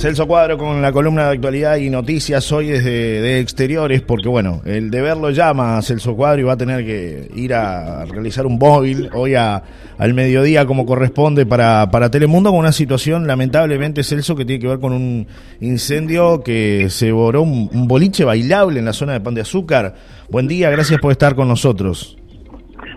Celso Cuadro con la columna de actualidad y noticias hoy desde de exteriores, porque bueno, el deber lo llama Celso Cuadro y va a tener que ir a realizar un móvil hoy a, al mediodía como corresponde para, para Telemundo con una situación lamentablemente, Celso, que tiene que ver con un incendio que se borró un, un boliche bailable en la zona de Pan de Azúcar. Buen día, gracias por estar con nosotros.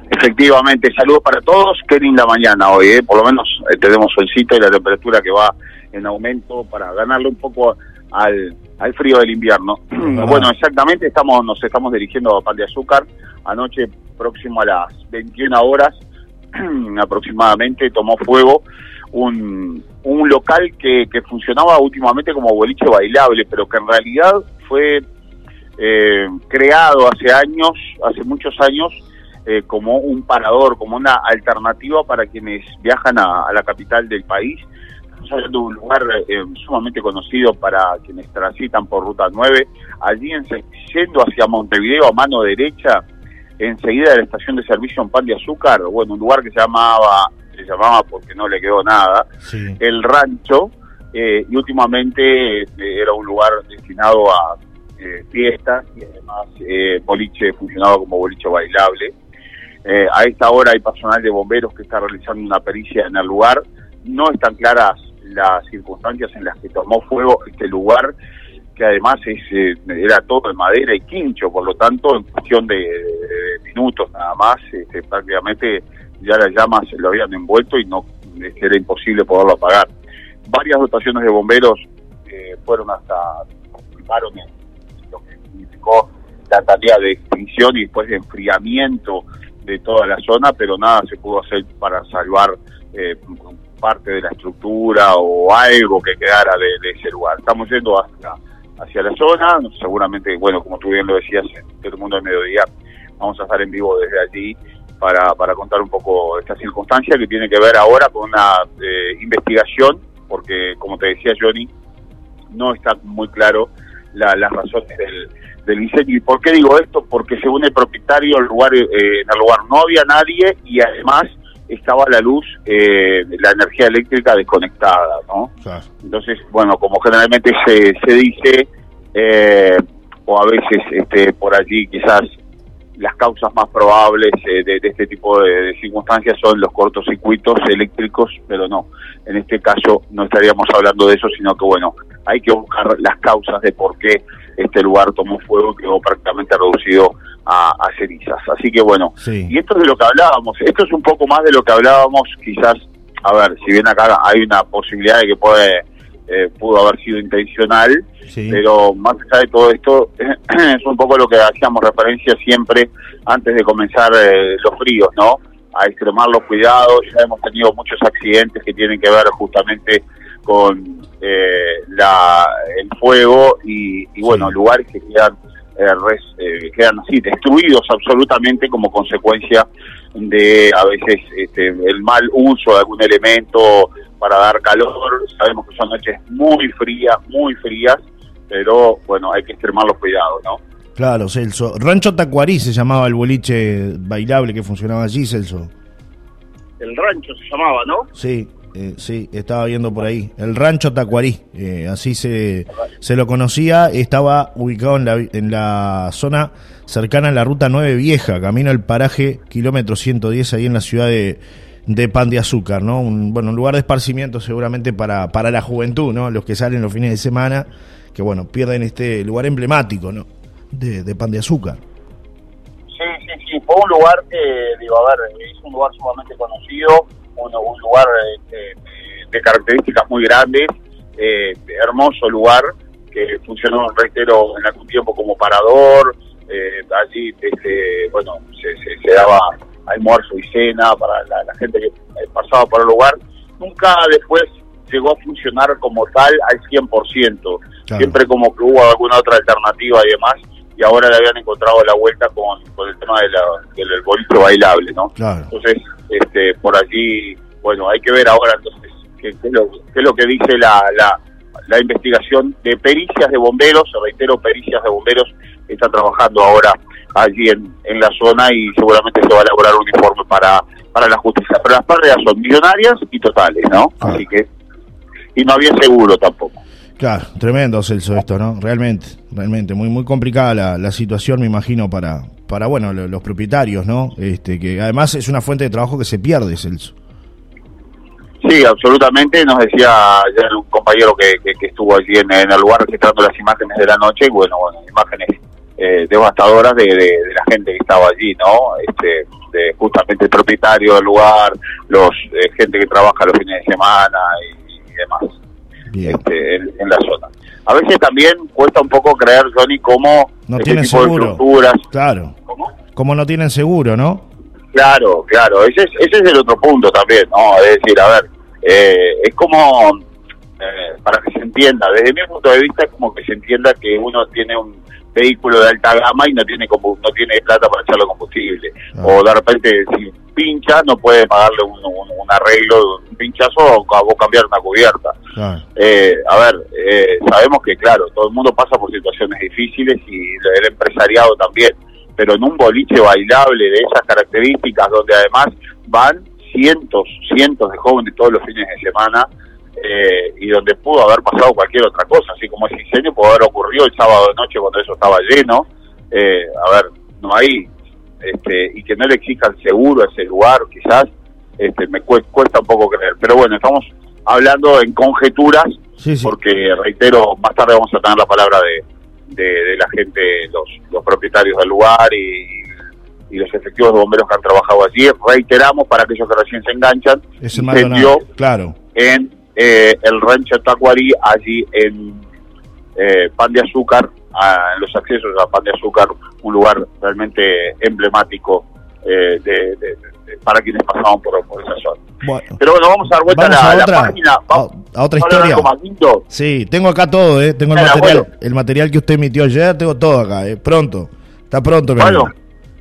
Efectivamente, saludos para todos. Qué linda mañana hoy, ¿eh? por lo menos eh, tenemos solcito y la temperatura que va en aumento para ganarle un poco al, al frío del invierno. Bueno, exactamente, estamos nos estamos dirigiendo a Pan de Azúcar. Anoche, próximo a las 21 horas aproximadamente, tomó fuego un, un local que, que funcionaba últimamente como boliche bailable, pero que en realidad fue eh, creado hace años, hace muchos años, eh, como un parador, como una alternativa para quienes viajan a, a la capital del país estamos hablando de un lugar eh, sumamente conocido para quienes transitan por Ruta 9, allí en, yendo hacia Montevideo a mano derecha, enseguida de la estación de servicio en Pan de Azúcar, bueno, un lugar que se llamaba, se llamaba porque no le quedó nada, Sí. el rancho, eh, y últimamente eh, era un lugar destinado a eh, fiestas y además eh, boliche funcionaba como boliche bailable. Eh, a esta hora hay personal de bomberos que está realizando una pericia en el lugar. No están claras las circunstancias en las que tomó fuego este lugar, que además es, eh, era todo de madera y quincho, por lo tanto, en cuestión de, minutos nada más, este, prácticamente ya las llamas lo habían envuelto y no este, era imposible poderlo apagar. Varias dotaciones de bomberos eh, fueron hasta, participaron en lo que significó la tarea de extinción y después de enfriamiento de toda la zona, pero nada se pudo hacer para salvar eh, parte de la estructura o algo que quedara de, ese lugar. Estamos yendo hacia, hacia la zona, seguramente, bueno, como tú bien lo decías, en Telemundo del Mediodía, vamos a estar en vivo desde allí para, para contar un poco esta circunstancia que tiene que ver ahora con una eh, investigación, porque como te decía Johnny, no está muy claro la- las razones del, del incendio. ¿Y por qué digo esto? Porque según el propietario, el lugar, eh, en el lugar no había nadie y además estaba la luz, eh, la energía eléctrica desconectada, ¿no? Claro. Entonces, bueno, como generalmente se, se dice, eh, o a veces este, por allí quizás las causas más probables eh, de, de este tipo de, de circunstancias son los cortocircuitos eléctricos, pero no, en este caso no estaríamos hablando de eso, sino que bueno, hay que buscar las causas de por qué este lugar tomó fuego quedó prácticamente reducido a, a cenizas. Así que bueno, Sí. y esto es de lo que hablábamos, esto es un poco más de lo que hablábamos, quizás, a ver, si bien acá hay una posibilidad de que puede, eh, pudo haber sido intencional, Sí. pero más allá de todo esto, es un poco lo que hacíamos referencia siempre antes de comenzar eh, los fríos, ¿no? A extremar los cuidados, ya hemos tenido muchos accidentes que tienen que ver justamente con eh, la, el fuego y, y bueno, Sí. lugares que quedan, eh, res- eh, quedan así, destruidos absolutamente como consecuencia de a veces este, el mal uso de algún elemento para dar calor. Sabemos que son noches muy frías, muy frías, pero bueno, hay que extremar los cuidados, ¿no? Claro, Celso. Rancho Tacuarí se llamaba el boliche bailable que funcionaba allí, Celso. El rancho se llamaba, ¿no? Sí, eh, sí, estaba viendo por ahí. El Rancho Tacuarí, eh, así se, se lo conocía. Estaba ubicado en la, en la zona cercana a la Ruta 9 Vieja, camino al paraje kilómetro 110, ahí en la ciudad de, de Pan de Azúcar, ¿no? Un, bueno, un lugar de esparcimiento seguramente para, para la juventud, ¿no? Los que salen los fines de semana, que bueno, pierden este lugar emblemático, ¿no? De, de Pan de Azúcar. Sí, sí, sí, fue un lugar que, digo, a ver, es un lugar sumamente conocido, un, un lugar este, de características muy grandes, eh, hermoso lugar, que funcionó, reitero, en algún tiempo como parador, eh, allí, este, bueno, se, se, se daba almuerzo y cena para la, la gente que eh, pasaba por el lugar. Nunca después llegó a funcionar como tal al 100%, Claro. siempre como que hubo alguna otra alternativa y demás, y ahora le habían encontrado la vuelta con, con el tema de la, del del boliche bailable, ¿no? Claro. Entonces, este, por allí, bueno, hay que ver ahora entonces qué, qué es, lo, qué es lo que dice la, la, la investigación de pericias de bomberos, reitero, pericias de bomberos, está trabajando ahora allí en, en la zona y seguramente se va a elaborar un informe para, para la justicia. Pero las pérdidas son millonarias y totales, ¿no? Claro. Así que, y no había seguro tampoco. Claro, tremendo Celso esto, ¿no? Realmente, realmente, muy muy complicada la, la situación, me imagino, para, para bueno, los propietarios, ¿no? Este, que además es una fuente de trabajo que se pierde, Celso. Sí, absolutamente. Nos decía ya un compañero que, que, estuvo allí en, el lugar registrando las imágenes de la noche, y bueno, bueno, imágenes eh, devastadoras de, de, la gente que estaba allí, ¿no? Este, de justamente el propietario del lugar, los eh, gente que trabaja los fines de semana y, demás este, en, la zona. A veces también cuesta un poco creer, Johnny, cómo no este tienen seguro. claro. ¿Cómo? Como no tienen seguro, ¿no? Claro, claro. Ese es, ese es el otro punto también, ¿no? Es decir, a ver, eh, es como, eh, para que se entienda, desde mi punto de vista es como que se entienda que uno tiene un vehículo de alta gama y no tiene no tiene plata para echarle combustible. Ah. O de repente si pincha no puede pagarle un, arreglo, un pinchazo o, cambiar una cubierta. Ah. Eh, a ver, eh, sabemos que claro, todo el mundo pasa por situaciones difíciles y el empresariado también, pero en un boliche bailable de esas características donde además van cientos, cientos de jóvenes todos los fines de semana eh, y donde pudo haber pasado cualquier otra cosa, así como ese incendio pudo haber ocurrido el sábado de noche cuando eso estaba lleno. Eh, a ver, no hay, este, y que no le exijan seguro a ese lugar, quizás, este, me cuesta un poco creer. Pero bueno, estamos hablando en conjeturas, porque reitero, más tarde vamos a tener la palabra de, de, la gente, los, los propietarios del lugar y, y los efectivos de bomberos que han trabajado allí. Reiteramos para aquellos que recién se enganchan, es incendio claro. en eh, el rancho Tacuarí, allí en eh, Pan de Azúcar, en los accesos a Pan de Azúcar, un lugar realmente emblemático eh, de, para quienes pasaban por, esa zona. Pero bueno, vamos a dar vuelta a, la, página. a, otra historia. Sí, tengo acá todo, ¿eh? Tengo el material, el material que usted emitió ayer, tengo todo acá, ¿eh? Pronto. Está pronto, bueno,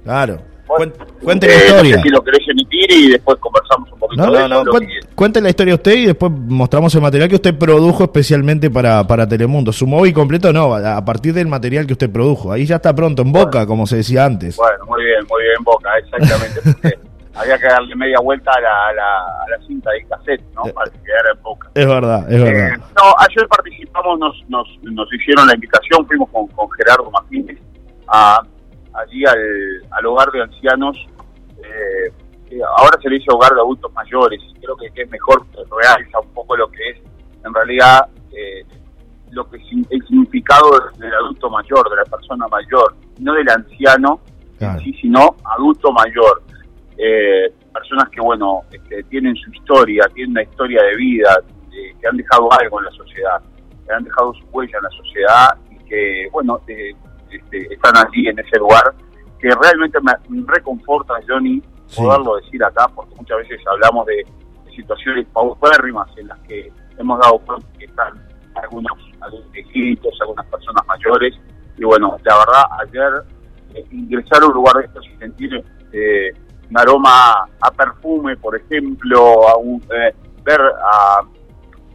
Claro. cuente la eh, historia. si lo querés emitir y después conversamos No, no, no. Cuente la historia usted y después mostramos el material que usted produjo especialmente para, para Telemundo. Su móvil completo no, a partir del material que usted produjo. Ahí ya está pronto, en boca, como se decía antes. Bueno, muy bien, muy bien, en boca, exactamente. había que darle media vuelta a la, a la, a cinta de cassette, ¿no? Eh, para que quedara en boca. Es verdad, es verdad. Eh, no, ayer participamos, nos, nos, nos hicieron la invitación, fuimos con, con Gerardo Martínez a allí al, al hogar de ancianos. Eh, ahora se le dice hogar de adultos mayores. Creo que, es mejor realza un poco lo que es, en realidad, eh, lo que el significado del adulto mayor, de la persona mayor, no del anciano, sí, sino adulto mayor. Eh, personas que, bueno, este, tienen su historia, tienen una historia de vida, que han dejado algo en la sociedad, que han dejado su huella en la sociedad y que, bueno, eh, este, están allí en ese lugar, que realmente me reconforta, Johnny, poderlo decir acá, porque muchas veces hablamos de, situaciones paupérrimas en las que hemos dado cuenta que están algunos, viejitos, algunas personas mayores, y bueno, la verdad, ayer eh, ingresar a un lugar de estos y sentir eh, un aroma a perfume, por ejemplo, a eh, ver a,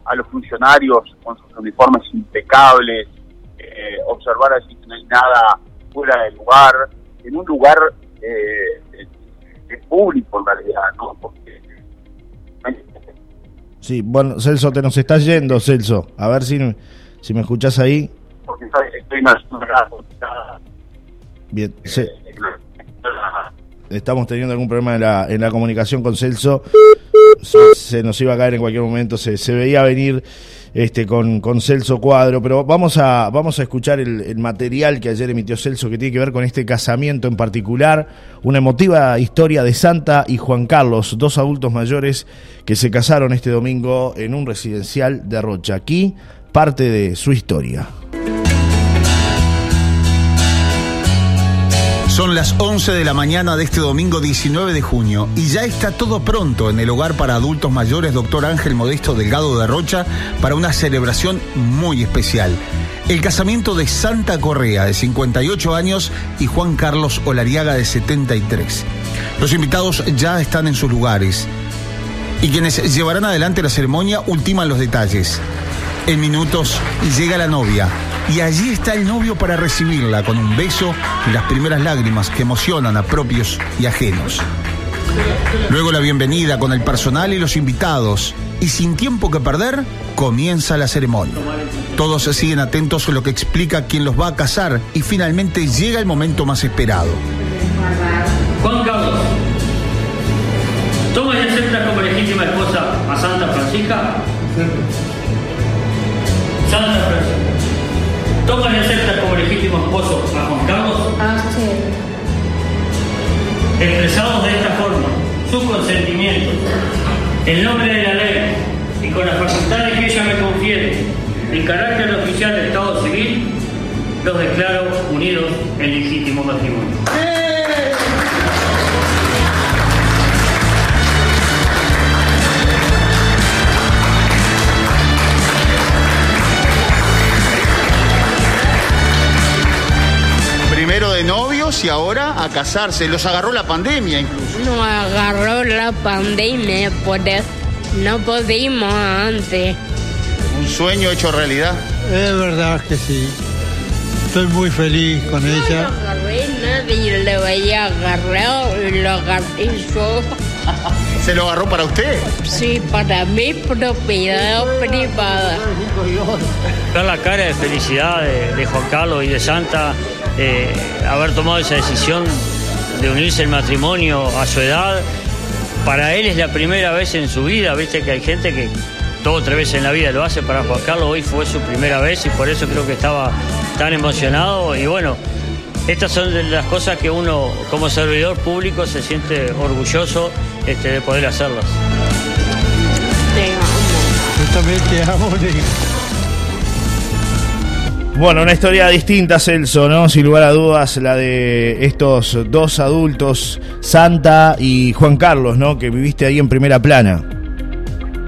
a los funcionarios con sus uniformes impecables, eh, observar así que no hay nada fuera del lugar, en un lugar eh, público en realidad, ¿no? Porque... Sí, bueno, Celso, te nos estás yendo, Celso. A ver si, si me escuchás ahí. Porque estoy más... Bien, sí. Estamos teniendo algún problema en la, en la comunicación con Celso. Se, nos iba a caer en cualquier momento, se, se veía venir este, con, con Celso Cuadro, pero vamos a, vamos a escuchar el, material que ayer emitió Celso que tiene que ver con este casamiento en particular, una emotiva historia de Santa y Juan Carlos, dos adultos mayores que se casaron este domingo en un residencial de Rocha. Aquí parte de su historia. Son las 11 de la mañana de este domingo 19 de junio y ya está todo pronto en el hogar para adultos mayores Dr. Ángel Modesto Delgado de Rocha para una celebración muy especial. El casamiento de Santa Correa de 58 años y Juan Carlos Olariaga de 73. Los invitados ya están en sus lugares y quienes llevarán adelante la ceremonia ultiman los detalles. En minutos llega la novia y allí está el novio para recibirla con un beso y las primeras lágrimas que emocionan a propios y ajenos. Luego la bienvenida con el personal y los invitados y sin tiempo que perder, comienza la ceremonia. Todos se siguen atentos a lo que explica quien los va a casar y finalmente llega el momento más esperado. Juan Carlos, ¿tomas y aceptas como legítima esposa a Santa Francisca? Santa Francisca, ¿tomas y aceptas como legítimo esposo a Juan Carlos? Expresados de esta forma, su consentimiento, en nombre de la ley y con las facultades que ella me confiere, en carácter oficial de Estado civil, los declaro unidos en legítimo matrimonio. Y ahora a casarse. Los agarró la pandemia incluso. No agarró la pandemia, por eso no pudimos antes. Un sueño hecho realidad. Es verdad que sí. Estoy muy feliz con No lo ella. agarré, nadie lo había agarrado y lo agarré yo. ¿Se lo agarró para usted? Sí, para mi propiedad privada. ver la cara de felicidad de, de Juan Carlos y de Santa, eh, haber tomado esa decisión de unirse el matrimonio a su edad, para él es la primera vez en su vida, viste que hay gente que dos o tres veces en la vida lo hace, para Juan Carlos hoy fue su primera vez y por eso creo que estaba tan emocionado y bueno, estas son de las cosas que uno como servidor público se siente orgulloso este, de poder hacerlas. Te amo. Yo también te amo. Bueno, una historia distinta, Celso, ¿no? Sin lugar a dudas, la de estos dos adultos, Santa y Juan Carlos, ¿no? Que viviste ahí en primera plana.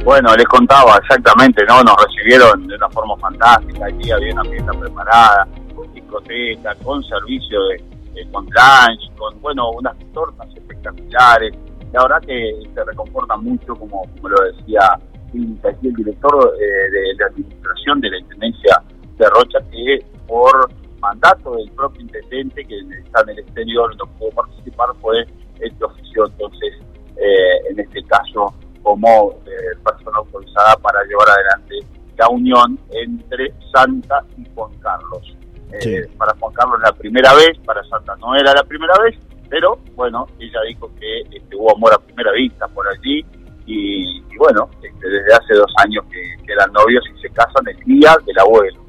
Bueno, les contaba exactamente, ¿no? Nos recibieron de una forma fantástica, allí había una fiesta preparada, con discoteca, con servicio de, de- con lunch, con, bueno, unas tortas espectaculares. La verdad que se reconforta mucho, como, lo decía aquí el director eh, de la administración de la Intendencia de Rocha, que por mandato del propio intendente, que está en el exterior, no pudo participar, fue el que ofició entonces, eh, en este caso, como eh, persona autorizada para llevar adelante la unión entre Santa y Juan Carlos. Eh. Para Juan Carlos la primera vez, para Santa no era la primera vez, pero bueno, ella dijo que este, hubo amor a primera vista por allí y, y bueno, este, desde hace dos años que, que eran novios y se casan el día del abuelo.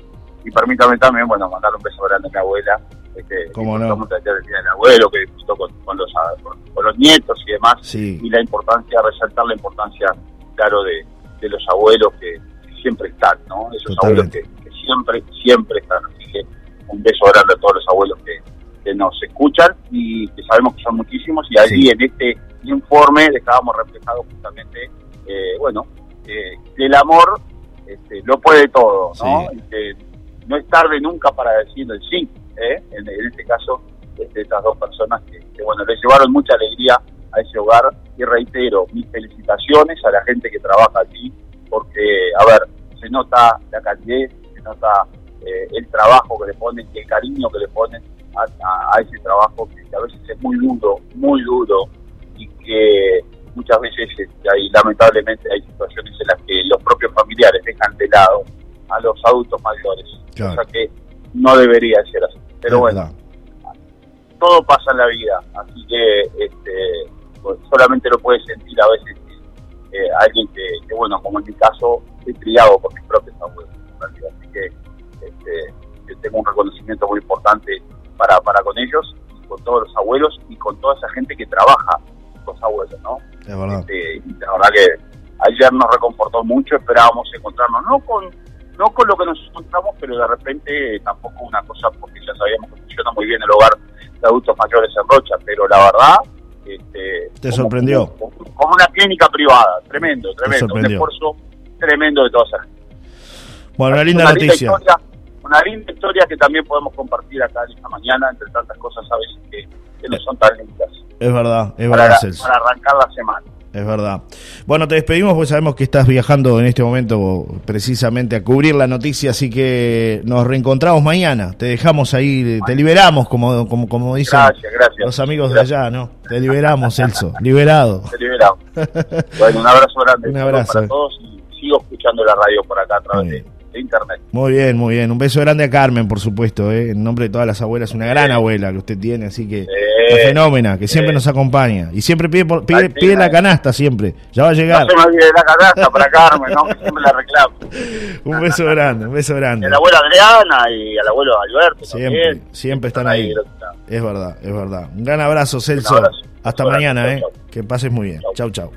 Y permítame también, bueno, mandar un beso grande a mi abuela. Este, Cómo no. el día del abuelo, que disfrutó con, con los, con, con los nietos y demás Sí. y la importancia, resaltar la importancia, claro, de, de los abuelos que, que siempre están, ¿no? Esos Totalmente. abuelos que, que siempre, siempre están. Así que un beso grande a todos los abuelos que, que nos escuchan y que sabemos que son muchísimos. Y allí Sí. en este informe dejábamos reflejado justamente, eh, bueno, eh, que el amor este, lo puede todo, ¿no? Sí. No es tarde nunca para decir el sí, ¿eh? en, este caso, este, estas dos personas que, bueno, les llevaron mucha alegría a ese hogar y reitero mis felicitaciones a la gente que trabaja allí porque, a ver, se nota la calidez, se nota eh, el trabajo que le ponen el cariño que le ponen a ese trabajo que, a veces es muy duro, muy duro y que muchas veces este, hay, lamentablemente hay situaciones en las que los propios familiares dejan de lado a los adultos mayores, Claro. cosa que no debería ser así. Pero Es bueno, verdad. todo pasa en la vida, así que este, pues, solamente lo puede sentir a veces eh, alguien que, que, bueno, como en mi caso, he criado por mis propios abuelos, así que, este, que tengo un reconocimiento muy importante para, para con ellos, y con todos los abuelos y con toda esa gente que trabaja con los abuelos, ¿no? Es verdad. Este, y la verdad que ayer nos reconfortó mucho, esperábamos encontrarnos, no con no con lo que nos encontramos, pero de repente tampoco una cosa, porque ya sabíamos que funciona muy bien el hogar de adultos mayores en Rocha, pero la verdad... Este, Te como- sorprendió. Como, como una clínica privada, tremendo, tremendo, un esfuerzo tremendo de toda esa gente. Bueno, una linda Una noticia. historia, una linda historia que también podemos compartir acá esta mañana, entre tantas cosas a veces que, que no son tan lindas, Es verdad, es para, verdad, Celso. para arrancar la semana. Es verdad. Bueno, te despedimos porque sabemos que estás viajando en este momento precisamente a cubrir la noticia, así que nos reencontramos mañana. Te dejamos ahí, te liberamos, como, como, como dicen Gracias, gracias. los amigos de allá, ¿no? Te liberamos, Celso. Liberado. Te liberamos. bueno, un abrazo grande Un abrazo. para todos y sigo escuchando la radio por acá a través de. De internet. Muy bien, muy bien. Un beso grande a Carmen, por supuesto, ¿eh? en nombre de todas las abuelas. Una gran abuela que usted tiene, así que una fenómena, que siempre nos acompaña. Y siempre pide, por- pide, Ay, sí, pide la canasta, siempre. Ya va a No llegar. se me olvide de la canasta para Carmen, ¿no? que siempre la reclamo. Un beso grande, un beso grande. a la abuela Adriana y al abuelo Alberto Siempre, también. siempre están ahí. Es verdad, es verdad. Un gran abrazo, Celso. abrazo. Hasta mañana, ¿eh? chau. Que pases muy bien. Chau, chau.